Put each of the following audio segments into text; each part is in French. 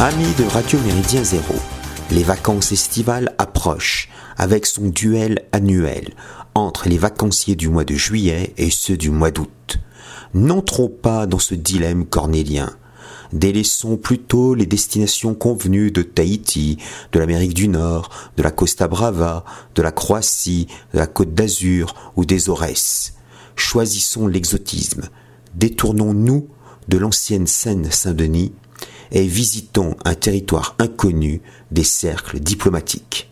Amis de Radio Méridien Zéro, les vacances estivales approchent avec son duel annuel entre les vacanciers du mois de juillet et ceux du mois d'août. N'entrons pas dans ce dilemme cornélien. Délaissons plutôt les destinations convenues de Tahiti, de l'Amérique du Nord, de la Costa Brava, de la Croatie, de la Côte d'Azur ou des Aurès. Choisissons l'exotisme. Détournons-nous de l'ancienne Seine-Saint-Denis et visitons un territoire inconnu des cercles diplomatiques.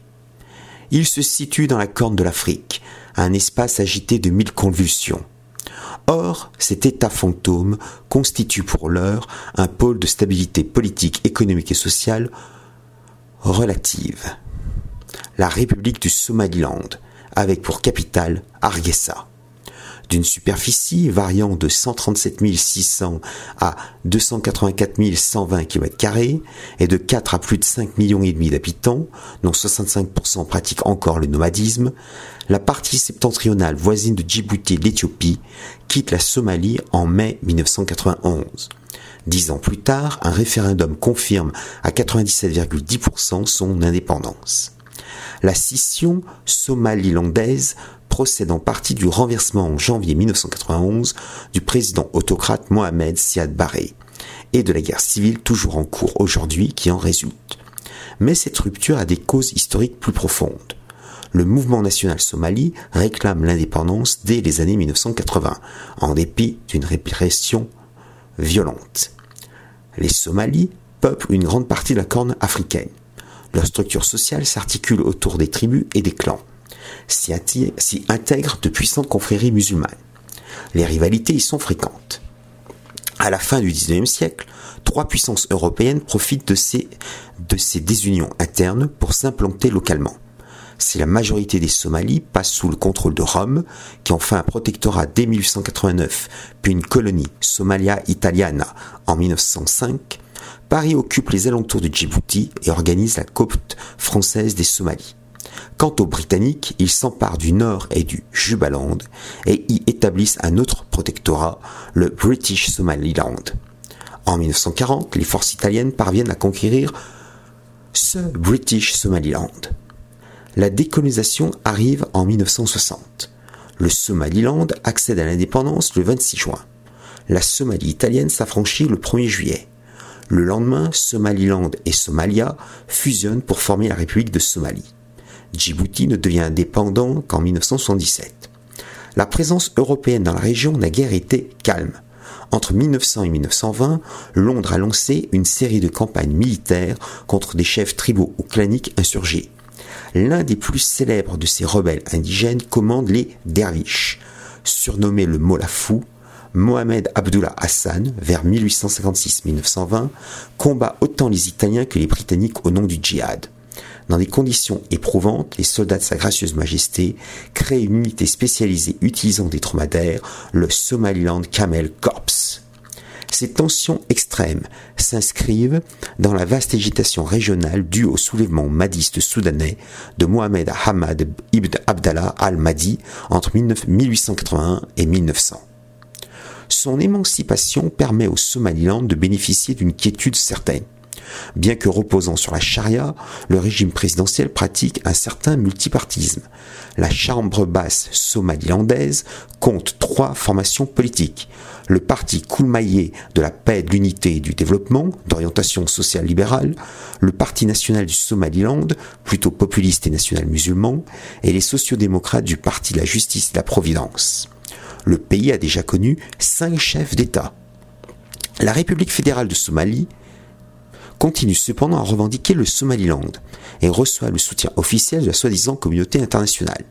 Il se situe dans la corne de l'Afrique, un espace agité de mille convulsions. Or, cet État fantôme constitue pour l'heure un pôle de stabilité politique, économique et sociale relative. La République du Somaliland, avec pour capitale Hargeisa d'une superficie variant de 137 600 à 284 120 km et de 4 à plus de 5 millions et demi d'habitants, dont 65% pratiquent encore le nomadisme, la partie septentrionale voisine de Djibouti et l'Éthiopie quitte la Somalie en mai 1991. Dix ans plus tard, un référendum confirme à 97,10% son indépendance. La scission somalilandaise procède en partie du renversement en janvier 1991 du président autocrate Mohamed Siad Barre et de la guerre civile toujours en cours aujourd'hui qui en résulte. Mais cette rupture a des causes historiques plus profondes. Le mouvement national somali réclame l'indépendance dès les années 1980, en dépit d'une répression violente. Les Somalis peuplent une grande partie de la corne africaine. Leur structure sociale s'articule autour des tribus et des clans s'y intègrent de puissantes confréries musulmanes. Les rivalités y sont fréquentes. À la fin du XIXe siècle, trois puissances européennes profitent de ces, désunions internes pour s'implanter localement. Si la majorité des Somalis passe sous le contrôle de Rome, qui en fait un protectorat dès 1889, puis une colonie Somalia Italiana en 1905, Paris occupe les alentours de Djibouti et organise la côte française des Somalies. Quant aux Britanniques, ils s'emparent du nord et du Jubaland et y établissent un autre protectorat, le British Somaliland. En 1940, les forces italiennes parviennent à conquérir ce British Somaliland. La décolonisation arrive en 1960. Le Somaliland accède à l'indépendance le 26 juin. La Somalie italienne s'affranchit le 1er juillet. Le lendemain, Somaliland et Somalia fusionnent pour former la République de Somalie. Djibouti ne devient indépendant qu'en 1977. La présence européenne dans la région n'a guère été calme. Entre 1900 et 1920, Londres a lancé une série de campagnes militaires contre des chefs tribaux ou claniques insurgés. L'un des plus célèbres de ces rebelles indigènes commande les derviches. Surnommé le Molafou, Mohamed Abdullah Hassan, vers 1856-1920, combat autant les Italiens que les Britanniques au nom du djihad. Dans des conditions éprouvantes, les soldats de Sa Gracieuse Majesté créent une unité spécialisée utilisant des dromadaires, le Somaliland Camel Corps. Ces tensions extrêmes s'inscrivent dans la vaste agitation régionale due au soulèvement madiste soudanais de Mohamed Hamad ibn Abdallah al-Mahdi entre 1881 et 1900. Son émancipation permet au Somaliland de bénéficier d'une quiétude certaine. Bien que reposant sur la charia, le régime présidentiel pratique un certain multipartisme. La chambre basse somalilandaise compte trois formations politiques. Le parti Koulmaïé de la paix, de l'unité et du développement, d'orientation sociale libérale, le parti national du Somaliland, plutôt populiste et national musulman, et les sociodémocrates du parti de la justice et de la providence. Le pays a déjà connu cinq chefs d'État. La République fédérale de Somalie continue cependant à revendiquer le Somaliland et reçoit le soutien officiel de la soi-disant communauté internationale.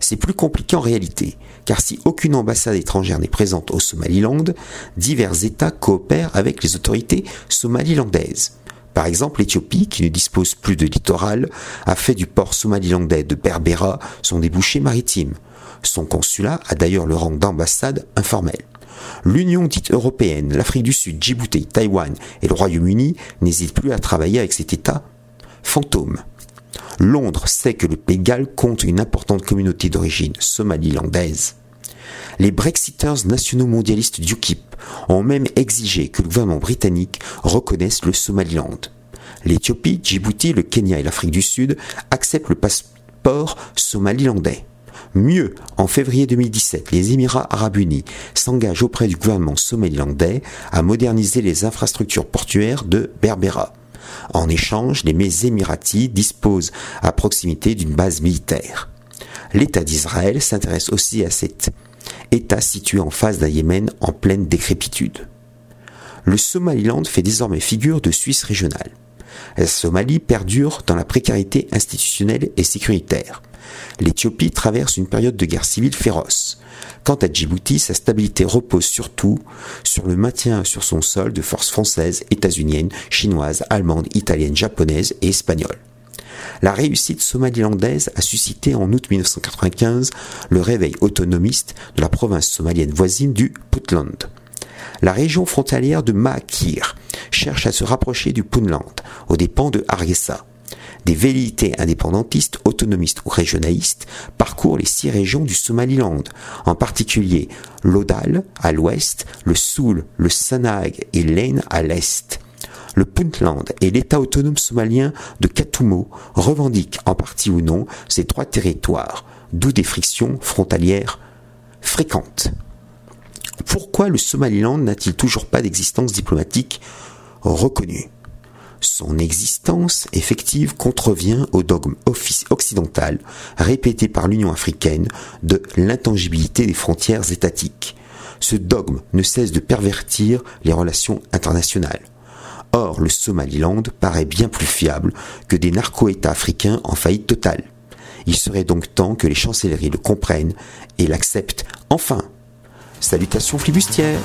C'est plus compliqué en réalité, car si aucune ambassade étrangère n'est présente au Somaliland, divers États coopèrent avec les autorités somalilandaises. Par exemple, l'Éthiopie, qui ne dispose plus de littoral, a fait du port somalilandais de Berbera son débouché maritime. Son consulat a d'ailleurs le rang d'ambassade informelle. L'Union dite européenne, l'Afrique du Sud, Djibouti, Taïwan et le Royaume-Uni n'hésitent plus à travailler avec cet État fantôme. Londres sait que le Pays compte une importante communauté d'origine somalilandaise. Les Brexiters nationaux mondialistes du UKIP ont même exigé que le gouvernement britannique reconnaisse le Somaliland. L'Éthiopie, Djibouti, le Kenya et l'Afrique du Sud acceptent le passeport somalilandais. Mieux, en février 2017, les Émirats arabes unis s'engagent auprès du gouvernement somalilandais à moderniser les infrastructures portuaires de Berbera. En échange, les Émiratis disposent à proximité d'une base militaire. L'État d'Israël s'intéresse aussi à cet État situé en face d'un Yémen en pleine décrépitude. Le Somaliland fait désormais figure de Suisse régionale. La Somalie perdure dans la précarité institutionnelle et sécuritaire. L'Éthiopie traverse une période de guerre civile féroce. Quant à Djibouti, sa stabilité repose surtout sur le maintien sur son sol de forces françaises, états-uniennes, chinoises, allemandes, italiennes, japonaises et espagnoles. La réussite somalilandaise a suscité en août 1995 le réveil autonomiste de la province somalienne voisine du Puntland. La région frontalière de Maakir cherche à se rapprocher du Puntland, aux dépens de Hargeisa. Des velléités indépendantistes, autonomistes ou régionalistes parcourent les six régions du Somaliland, en particulier l'Odal à l'ouest, le Soul, le Sanag et l'Ain à l'est. Le Puntland et l'État autonome somalien de Katumo revendiquent en partie ou non ces trois territoires, d'où des frictions frontalières fréquentes. Pourquoi le Somaliland n'a-t-il toujours pas d'existence diplomatique reconnue? Son existence effective contrevient au dogme occidental répété par l'Union africaine de l'intangibilité des frontières étatiques. Ce dogme ne cesse de pervertir les relations internationales. Or, le Somaliland paraît bien plus fiable que des narco-États africains en faillite totale. Il serait donc temps que les chancelleries le comprennent et l'acceptent enfin. Salutations flibustières